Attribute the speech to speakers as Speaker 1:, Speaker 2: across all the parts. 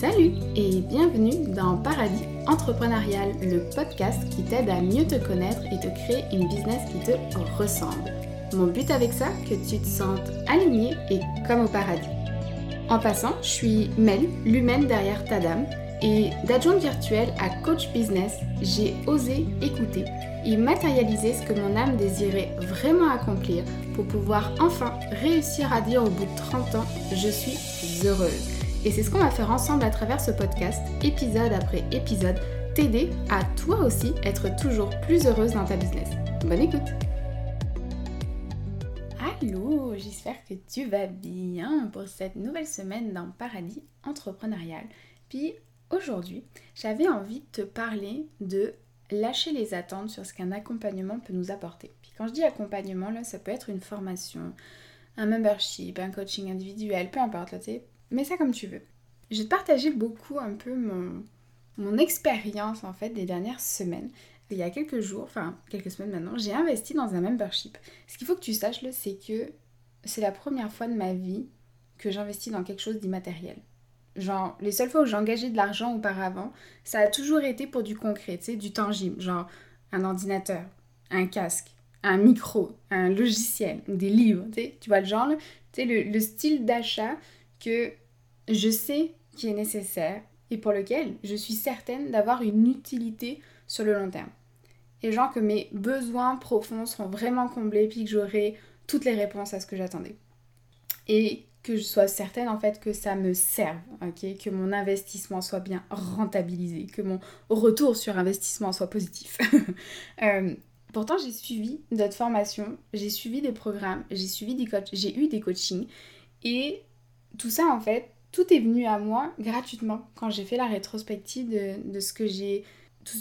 Speaker 1: Salut et bienvenue dans Paradis Entrepreneurial, le podcast qui t'aide à mieux te connaître et te créer une business qui te ressemble. Mon but avec ça, que tu te sentes aligné et comme au paradis. En passant, je suis Mel, l'humaine derrière ta dame, et d'adjointe virtuelle à coach business, j'ai osé écouter et matérialiser ce que mon âme désirait vraiment accomplir pour pouvoir enfin réussir à dire au bout de 30 ans, je suis heureuse. Et c'est ce qu'on va faire ensemble à travers ce podcast, épisode après épisode, t'aider à toi aussi être toujours plus heureuse dans ta business. Bonne écoute Allô, j'espère que tu vas bien pour cette nouvelle semaine dans Paradis Entrepreneurial. Puis aujourd'hui, j'avais envie de te parler de lâcher les attentes sur ce qu'un accompagnement peut nous apporter. Puis quand je dis accompagnement, là, ça peut être une formation, un membership, un coaching individuel, peu importe, Mets ça comme tu veux. Je vais te partager beaucoup un peu mon, mon expérience en fait des dernières semaines. Il y a quelques jours, enfin quelques semaines maintenant, j'ai investi dans un membership. Ce qu'il faut que tu saches là, c'est que c'est la première fois de ma vie que j'investis dans quelque chose d'immatériel. Genre, les seules fois où j'ai engagé de l'argent auparavant, ça a toujours été pour du concret, tu sais, du tangible. Genre, un ordinateur, un casque, un micro, un logiciel, des livres, tu vois le genre, Tu sais, le style d'achat que je sais qui est nécessaire et pour lequel je suis certaine d'avoir une utilité sur le long terme. Et genre que mes besoins profonds seront vraiment comblés puis que j'aurai toutes les réponses à ce que j'attendais. Et que je sois certaine en fait que ça me serve, ok? Que mon investissement soit bien rentabilisé, que mon retour sur investissement soit positif. Euh, pourtant j'ai suivi d'autres formations, j'ai suivi des programmes, j'ai suivi des coachs, j'ai eu des coachings et tout ça, en fait, tout est venu à moi gratuitement quand j'ai fait la rétrospective de, ce que j'ai.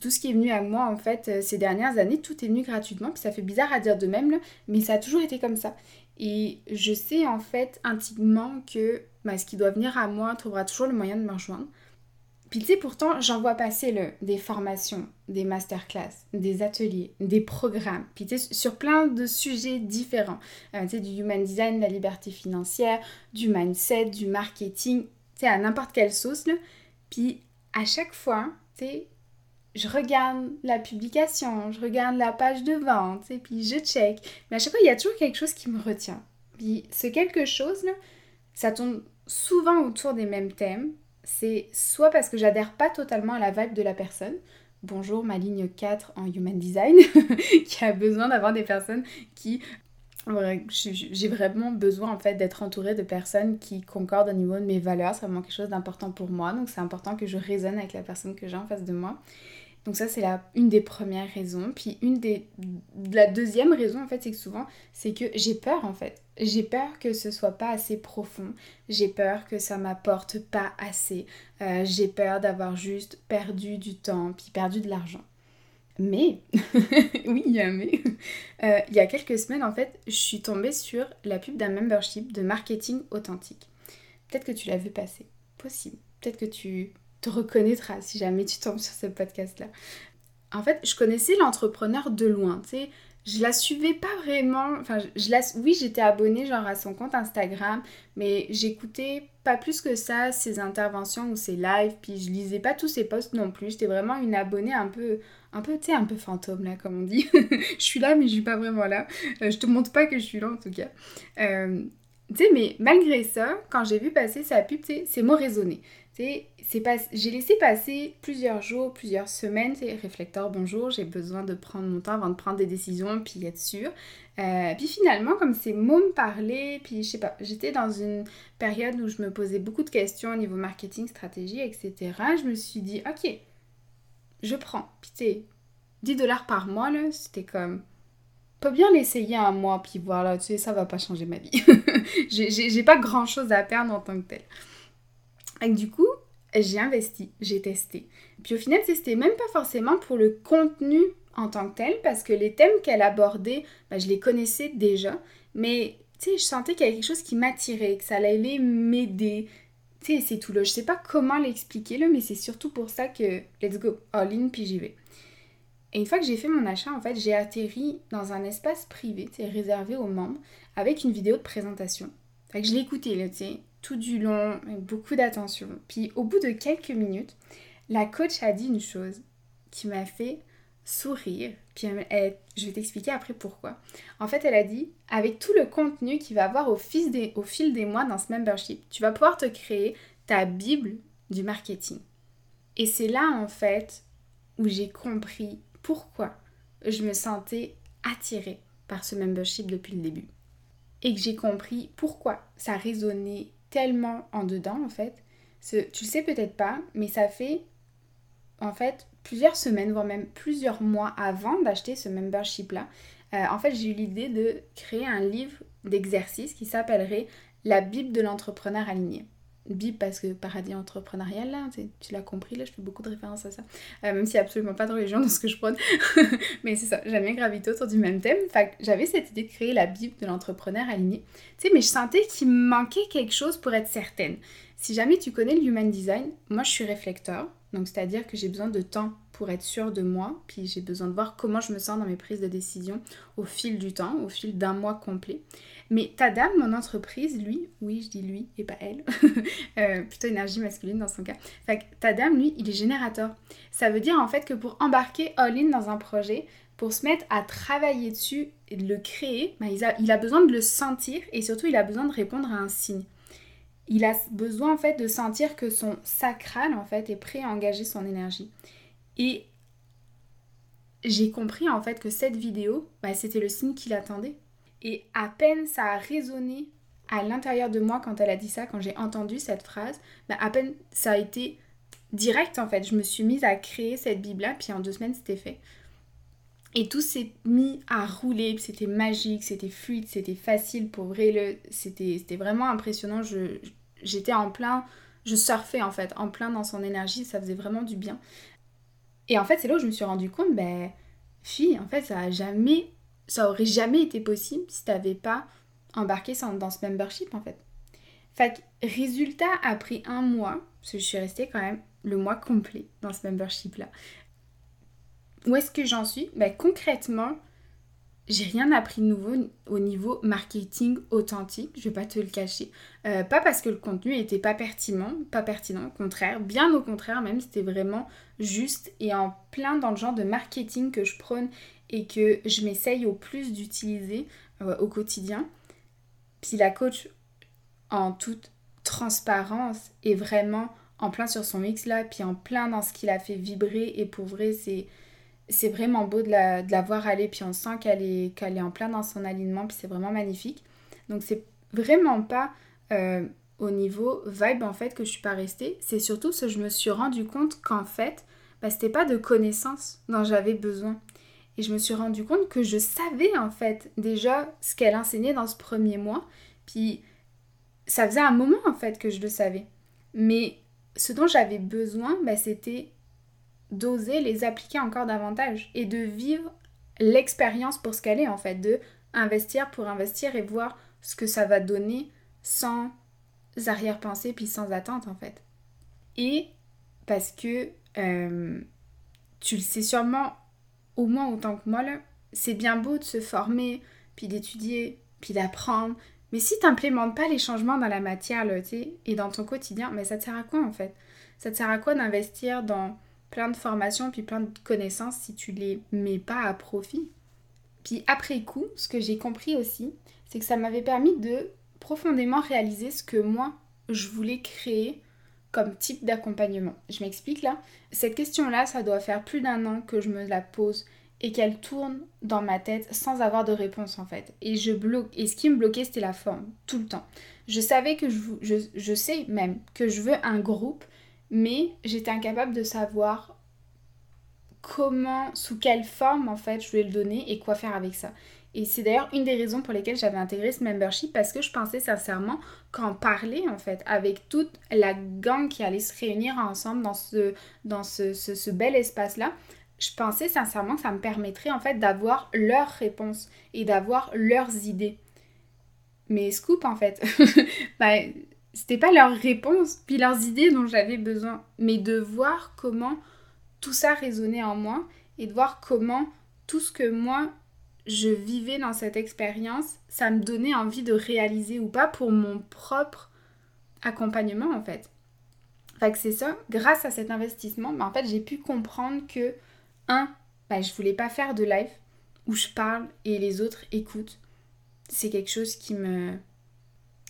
Speaker 1: Tout, ce qui est venu à moi, en fait, euh, ces dernières années, tout est venu gratuitement. Puis ça fait bizarre à dire de même, mais ça a toujours été comme ça. Et je sais, en fait, intimement que bah, ce qui doit venir à moi trouvera toujours le moyen de me rejoindre. Puis tu sais, pourtant, j'en vois passer le, des formations, des masterclass, des ateliers, des programmes, puis tu sais, sur plein de sujets différents. Euh, tu sais, du human design, la liberté financière, du mindset, du marketing, tu sais, à n'importe quelle sauce, là. Puis à chaque fois, tu sais, je regarde la publication, je regarde la page de vente, et puis je check. Mais à chaque fois, il y a toujours quelque chose qui me retient. Puis ce quelque chose, là, ça tourne souvent autour des mêmes thèmes, c'est soit parce que j'adhère pas totalement à la vibe de la personne, bonjour ma ligne 4 en Human Design, qui a besoin d'avoir des personnes qui... J'ai vraiment besoin en fait d'être entourée de personnes qui concordent au niveau de mes valeurs, c'est vraiment quelque chose d'important pour moi, donc c'est important que je résonne avec la personne que j'ai en face de moi. Donc ça c'est une des premières raisons. Puis une des la deuxième raison en fait c'est que souvent c'est que j'ai peur en fait. J'ai peur que ce soit pas assez profond. J'ai peur que ça m'apporte pas assez. Euh, j'ai peur d'avoir juste perdu du temps puis perdu de l'argent. Mais, oui, il y a un mais. Euh, il y a quelques semaines, en fait, je suis tombée sur la pub d'un membership de marketing authentique. Peut-être que tu l'as vu passer. Possible. Peut-être que tu te reconnaîtras si jamais tu tombes sur ce podcast-là. En fait, je connaissais l'entrepreneur de loin, tu sais. Je la suivais pas vraiment. Enfin, je la, oui, j'étais abonnée genre à son compte Instagram, mais j'écoutais pas plus que ça ses interventions ou ses lives, puis je lisais pas tous ses posts non plus. J'étais vraiment une abonnée un peu, un peu, tu sais, un peu fantôme là, comme on dit. je suis là, mais je suis pas vraiment là. Euh, je te montre pas que je suis là en tout cas. Euh, mais malgré ça, quand j'ai vu passer sa pub, c'est mots raisonnés c'est pas... j'ai laissé passer plusieurs jours, plusieurs semaines, c'est réflecteur, bonjour, j'ai besoin de prendre mon temps avant de prendre des décisions, puis être sûre. Euh, puis finalement, comme ces mots me parlaient, puis je sais pas, j'étais dans une période où je me posais beaucoup de questions au niveau marketing, stratégie, etc. Je me suis dit, ok, je prends. Puis tu sais, 10 dollars par mois, là, c'était comme, pas bien l'essayer un mois, puis voilà, tu sais, ça va pas changer ma vie. j'ai pas grand chose à perdre en tant que tel. Et du coup, j'ai investi, j'ai testé. Puis au final, c'était même pas forcément pour le contenu en tant que tel, parce que les thèmes qu'elle abordait, bah, je les connaissais déjà, mais tu sais, je sentais qu'il y avait quelque chose qui m'attirait, que ça allait m'aider. Tu sais, c'est tout là. Je sais pas comment l'expliquer mais c'est surtout pour ça que let's go, all in, puis j'y vais. Et une fois que j'ai fait mon achat, en fait, j'ai atterri dans un espace privé, réservé aux membres, avec une vidéo de présentation. Fait que je l'ai écouté, là, tout du long, avec beaucoup d'attention. Puis au bout de quelques minutes, la coach a dit une chose qui m'a fait sourire. Puis je vais t'expliquer après pourquoi. En fait, elle a dit, avec tout le contenu qu'il va avoir au fil des mois dans ce membership, tu vas pouvoir te créer ta Bible du marketing. Et c'est là, en fait, où j'ai compris pourquoi je me sentais attirée par ce membership depuis le début. Et que j'ai compris pourquoi ça résonnait tellement en dedans, en fait. tu le sais peut-être pas, mais ça fait en fait plusieurs semaines, voire même plusieurs mois avant d'acheter ce membership-là, euh, en fait, j'ai eu l'idée de créer un livre d'exercice qui s'appellerait La Bible de l'entrepreneur aligné. Bible parce que paradis entrepreneurial, là, tu l'as compris, là, je fais beaucoup de références à ça. Euh, même s'il n'y a absolument pas de religion dans ce que je prône. Mais c'est ça, j'aime bien graviter autour du même thème. Fait j'avais cette idée de créer la Bible de l'entrepreneur aligné. Tu sais, mais je sentais qu'il manquait quelque chose pour être certaine. Si jamais tu connais le Human Design, moi je suis réflecteur. Donc c'est-à-dire que j'ai besoin de temps pour être sûre de moi, puis j'ai besoin de voir comment je me sens dans mes prises de décision au fil du temps, au fil d'un mois complet. Mais Tadam, mon entreprise, lui, oui je dis lui et pas elle, euh, plutôt énergie masculine dans son cas. Fait que lui, il est générateur. Ça veut dire en fait que pour embarquer all-in dans un projet, pour se mettre à travailler dessus et de le créer, a, il a besoin de le sentir et surtout il a besoin de répondre à un signe il a besoin en fait de sentir que son sacral en fait est prêt à engager son énergie. Et j'ai compris en fait que cette vidéo, bah, c'était le signe qu'il attendait. Et à peine ça a résonné à l'intérieur de moi quand elle a dit ça, quand j'ai entendu cette phrase, bah, à peine ça a été direct en fait. Je me suis mise à créer cette Bible-là, puis en deux semaines c'était fait. Et tout s'est mis à rouler, c'était magique, c'était fluide, c'était facile pour vrai. C'était vraiment impressionnant. J'étais en plein, je surfais en fait, en plein dans son énergie, ça faisait vraiment du bien. Et en fait, c'est là où je me suis rendu compte, ben, fille, en fait, ça a jamais, ça aurait jamais été possible si t'avais pas embarqué dans ce membership en fait. Fait que, résultat, après un mois, parce que je suis restée quand même le mois complet dans ce membership là, où est-ce que j'en suis? Ben, Concrètement, j'ai rien appris de nouveau au niveau marketing authentique, je vais pas te le cacher. Euh, pas parce que le contenu était pas pertinent, pas pertinent, au contraire, bien au contraire même, c'était vraiment juste et en plein dans le genre de marketing que je prône et que je m'essaye au plus d'utiliser euh, au quotidien. Puis la coach, en toute transparence, est vraiment en plein sur son mix là, puis en plein dans ce qu'il a fait vibrer et pour vrai, c'est c'est vraiment beau de la, de la, voir aller, puis on sent qu'elle est, est en plein dans son alignement, puis c'est vraiment magnifique. Donc c'est vraiment pas euh, au niveau vibe en fait que je suis pas restée, c'est surtout ce que je me suis rendu compte qu'en fait, bah, c'était pas de connaissances dont j'avais besoin. Et je me suis rendu compte que je savais en fait déjà ce qu'elle enseignait dans ce premier mois, puis ça faisait un moment en fait que je le savais. Mais ce dont j'avais besoin, bah, c'était d'oser les appliquer encore davantage et de vivre l'expérience pour ce qu'elle est en fait, de investir pour investir et voir ce que ça va donner sans arrière-pensée puis sans attente en fait. Et parce que euh, tu le sais sûrement au moins autant que moi c'est bien beau de se former puis d'étudier puis d'apprendre mais si tu n'implémentes pas les changements dans la matière là, et dans ton quotidien, mais ça te sert à quoi en fait? Ça te sert à quoi d'investir dans plein de formations puis plein de connaissances si tu les mets pas à profit. Puis après coup, ce que j'ai compris aussi, c'est que ça m'avait permis de profondément réaliser ce que moi je voulais créer comme type d'accompagnement. Je m'explique là. Cette question-là, ça doit faire plus d'un an que je me la pose et qu'elle tourne dans ma tête sans avoir de réponse en fait. Et je bloque. Et ce qui me bloquait, c'était la forme, tout le temps. Je savais que je, je, je sais même que je veux un groupe mais j'étais incapable de savoir comment, sous quelle forme en fait je voulais le donner et quoi faire avec ça. Et c'est d'ailleurs une des raisons pour lesquelles j'avais intégré ce membership parce que je pensais sincèrement qu'en parler en fait avec toute la gang qui allait se réunir ensemble dans ce, bel espace-là, je pensais sincèrement que ça me permettrait en fait d'avoir leurs réponses et d'avoir leurs idées. Mais scoop en fait, bah, c'était pas leurs réponses puis leurs idées dont j'avais besoin, mais de voir comment tout ça résonnait en moi et de voir comment tout ce que moi je vivais dans cette expérience, ça me donnait envie de réaliser ou pas pour mon propre accompagnement en fait. Fait que c'est ça, grâce à cet investissement, bah, en fait j'ai pu comprendre que, un, bah, je voulais pas faire de live où je parle et les autres écoutent. C'est quelque chose qui me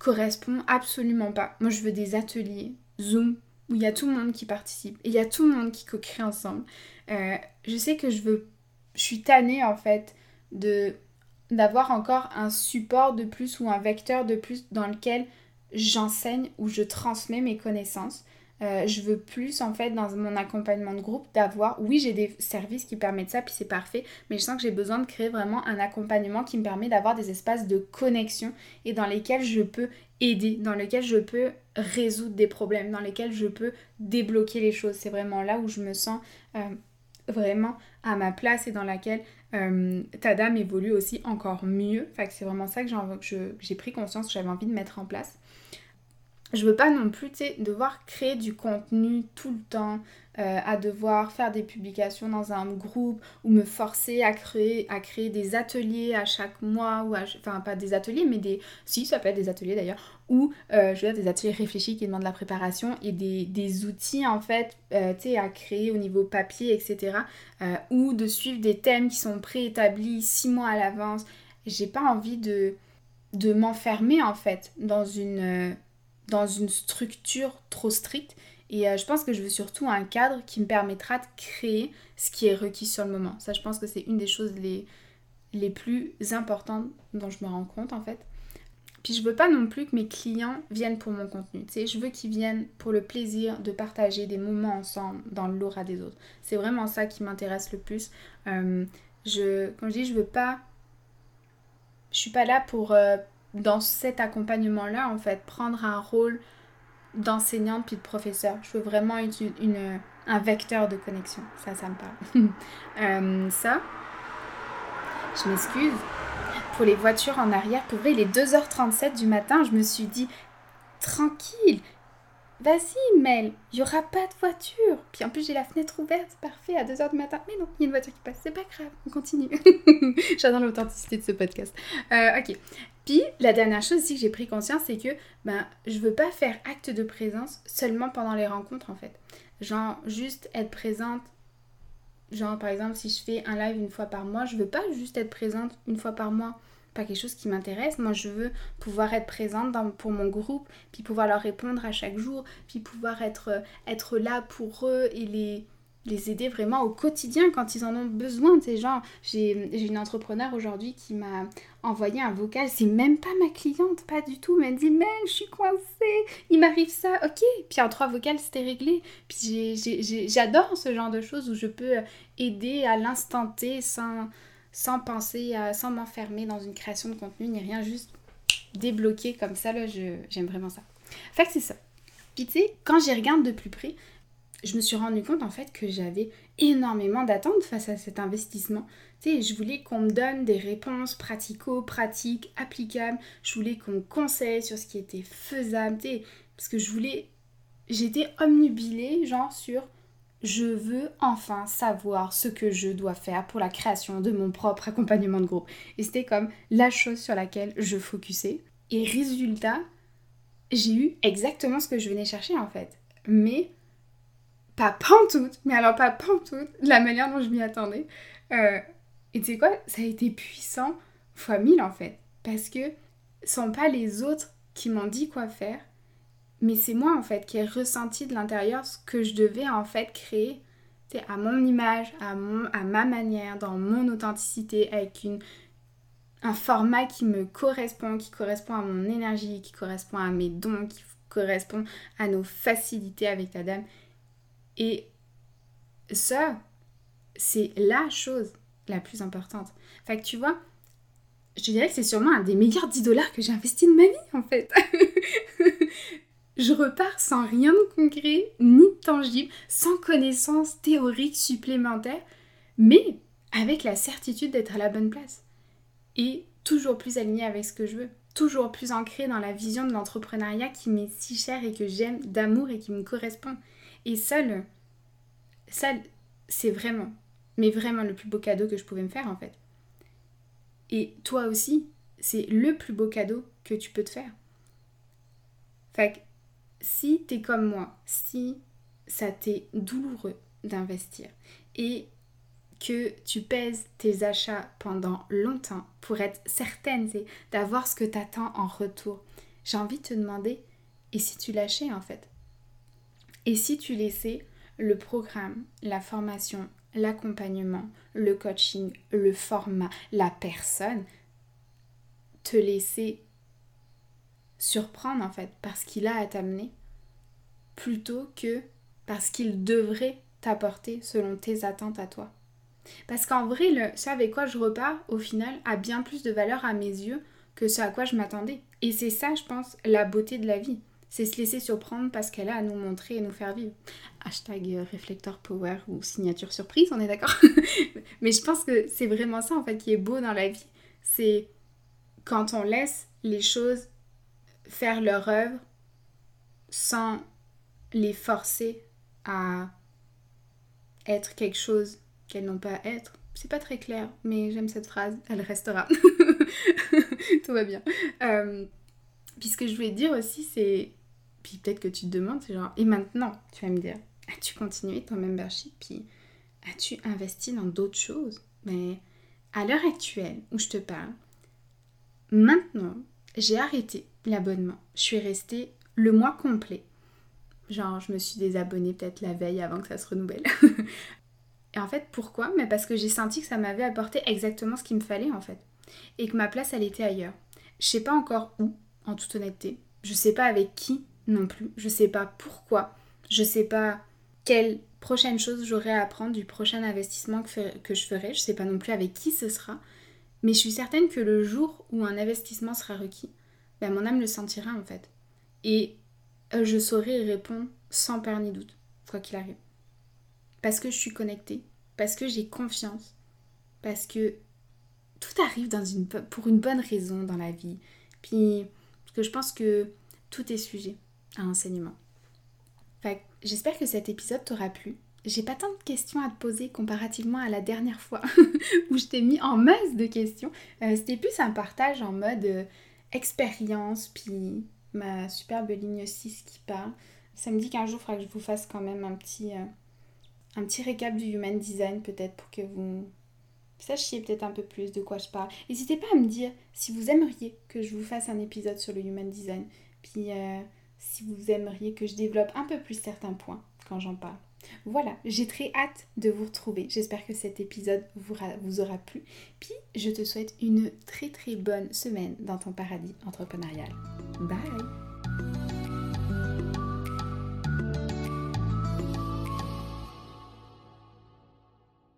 Speaker 1: correspond absolument pas. Moi je veux des ateliers, Zoom, où il y a tout le monde qui participe et il y a tout le monde qui co-crée ensemble. Euh, je sais que je veux, je suis tannée en fait d'avoir encore un support de plus ou un vecteur de plus dans lequel j'enseigne ou je transmets mes connaissances. Euh, je veux plus en fait dans mon accompagnement de groupe d'avoir, oui j'ai des services qui permettent ça puis c'est parfait, mais je sens que j'ai besoin de créer vraiment un accompagnement qui me permet d'avoir des espaces de connexion et dans lesquels je peux aider, dans lesquels je peux résoudre des problèmes, dans lesquels je peux débloquer les choses. C'est vraiment là où je me sens euh, vraiment à ma place et dans laquelle euh, ta dame évolue aussi encore mieux. Que c'est vraiment ça que j'ai pris conscience que j'avais envie de mettre en place je veux pas non plus devoir créer du contenu tout le temps, euh, à devoir faire des publications dans un groupe ou me forcer à créer, à créer des ateliers à chaque mois ou enfin pas des ateliers mais des si ça peut être des ateliers d'ailleurs ou euh, je veux dire des ateliers réfléchis qui demandent de la préparation et des, outils en fait euh, tu sais à créer au niveau papier etc ou de suivre des thèmes qui sont préétablis six mois à l'avance. J'ai pas envie de de m'enfermer en fait dans une dans une structure trop stricte. Et euh, je pense que je veux surtout un cadre qui me permettra de créer ce qui est requis sur le moment. Ça, je pense que c'est une des choses les, les plus importantes dont je me rends compte en fait. Puis je veux pas non plus que mes clients viennent pour mon contenu. Tu sais, je veux qu'ils viennent pour le plaisir de partager des moments ensemble dans l'aura des autres. C'est vraiment ça qui m'intéresse le plus. Euh, je, comme je dis, je veux pas. Je suis pas là pour, euh, dans cet accompagnement-là, en fait, prendre un rôle d'enseignante puis de professeur. Je veux vraiment être une, un vecteur de connexion. Ça, ça me parle. Euh, ça, je m'excuse. Pour les voitures en arrière, pour vrai, il est 2h37 du matin, je me suis dit, tranquille, Vas-y, Mel, il n'y aura pas de voiture. Puis en plus, j'ai la fenêtre ouverte, parfait, à 2h du matin. Mais non, il y a une voiture qui passe, c'est pas grave, on continue. J'adore l'authenticité de ce podcast. Euh, ok. La dernière chose aussi que j'ai pris conscience, c'est que ben, je veux pas faire acte de présence seulement pendant les rencontres en fait. Genre, juste être présente. Genre, par exemple, si je fais un live une fois par mois, je veux pas juste être présente une fois par mois pas quelque chose qui m'intéresse. Moi, je veux pouvoir être présente pour mon groupe, puis pouvoir leur répondre à chaque jour, puis pouvoir être, euh, être là pour eux et les, les aider vraiment au quotidien quand ils en ont besoin. C'est genre, j'ai une entrepreneur aujourd'hui qui m'a envoyé un vocal, c'est même pas ma cliente, pas du tout, elle dit, mais je suis coincée, il m'arrive ça, ok. Puis en trois vocales, c'était réglé. Puis j'adore ce genre de choses où je peux aider à l'instant T sans sans penser, à, sans m'enfermer dans une création de contenu ni rien, juste débloquer comme ça, là, j'aime vraiment ça. Fait que c'est ça. Puis tu sais, quand j'y regarde de plus près, je me suis rendu compte en fait que j'avais énormément d'attentes face à cet investissement. Tu sais, je voulais qu'on me donne des réponses pratico-pratiques, applicables. Je voulais qu'on me conseille sur ce qui était faisable. Tu sais, parce que je voulais... J'étais omnubilée, genre, sur je veux enfin savoir ce que je dois faire pour la création de mon propre accompagnement de groupe. Et c'était comme la chose sur laquelle je focusais. Et résultat, j'ai eu exactement ce que je venais chercher en fait. Mais pas pantoute, mais alors pas pantoute, la manière dont je m'y attendais. Euh, et tu sais quoi, ça a été puissant fois mille en fait. Parce que ce sont pas les autres qui m'ont dit quoi faire, mais c'est moi en fait qui ai ressenti de l'intérieur ce que je devais en fait créer à mon image, à, ma manière, dans mon authenticité, avec un format qui me correspond, qui correspond à mon énergie, qui correspond à mes dons, qui correspond à nos facilités avec ta dame. Et ça, c'est la chose la plus importante. Fait que tu vois, je dirais que c'est sûrement un des meilleurs 10 dollars que j'ai investi de ma vie en fait. je repars sans rien de concret ni de tangible, sans connaissances théoriques supplémentaires, mais avec la certitude d'être à la bonne place. Et toujours plus alignée avec ce que je veux, toujours plus ancrée dans la vision de l'entrepreneuriat qui m'est si chère et que j'aime d'amour et qui me correspond. Et ça, ça c'est vraiment, mais vraiment le plus beau cadeau que je pouvais me faire en fait. Et toi aussi, c'est le plus beau cadeau que tu peux te faire. Fait si t'es comme moi, si ça t'est douloureux d'investir et que tu pèses tes achats pendant longtemps pour être certaine d'avoir ce que tu attends en retour, j'ai envie de te demander, et si tu lâchais en fait Et si tu laissais le programme, la formation, l'accompagnement, le coaching, le format, la personne te laisser surprendre en fait parce qu'il a à t'amener plutôt que parce qu'il devrait t'apporter selon tes attentes à toi. Parce qu'en vrai, le, ce avec quoi je repars, au final, a bien plus de valeur à mes yeux que ce à quoi je m'attendais. Et c'est ça, je pense, la beauté de la vie. C'est se laisser surprendre parce qu'elle a à nous montrer et nous faire vivre. Hashtag euh, réflecteur power ou signature surprise, on est d'accord Mais je pense que c'est vraiment ça, en fait, qui est beau dans la vie. C'est quand on laisse les choses faire leur œuvre sans les forcer à être quelque chose qu'elles n'ont pas à être. C'est pas très clair, mais j'aime cette phrase, elle restera. Tout va bien. Euh, puis ce que je voulais dire aussi, c'est. Puis peut-être que tu te demandes, c'est genre, et maintenant, tu vas me dire, as-tu continué ton membership? Puis as-tu investi dans d'autres choses? Mais à l'heure actuelle où je te parle, maintenant, j'ai arrêté l'abonnement. Je suis restée le mois complet. Genre, je me suis désabonnée peut-être la veille avant que ça se renouvelle. Et en fait, pourquoi? Mais parce que j'ai senti que ça m'avait apporté exactement ce qu'il me fallait en fait. Et que ma place, elle était ailleurs. Je sais pas encore où, en toute honnêteté. Je sais pas avec qui non plus. Je sais pas pourquoi. Je sais pas quelle prochaine chose j'aurai à apprendre du prochain investissement que, je ferai. Je sais pas non plus avec qui ce sera. Mais je suis certaine que le jour où un investissement sera requis, ben mon âme le sentira en fait. Et euh, je saurai répondre sans peur ni doute, quoi qu'il arrive. Parce que je suis connectée, parce que j'ai confiance, parce que tout arrive dans une, pour une bonne raison dans la vie. Puis, parce que je pense que tout est sujet enseignement. j'espère que cet épisode t'aura plu. J'ai pas tant de questions à te poser comparativement à la dernière fois où je t'ai mis en masse de questions. Euh, c'était plus un partage en mode euh, expérience, puis ma superbe ligne 6 qui parle. Ça me dit qu'un jour, il faudra que je vous fasse quand même un petit, euh, un petit récap du Human Design, peut-être pour que vous sachiez peut-être un peu plus de quoi je parle. N'hésitez pas à me dire si vous aimeriez que je vous fasse un épisode sur le Human Design, puis si vous aimeriez que je développe un peu plus certains points quand j'en parle. Voilà, j'ai très hâte de vous retrouver. J'espère que cet épisode vous, aura plu. Puis je te souhaite une très très bonne semaine dans ton paradis entrepreneurial. Bye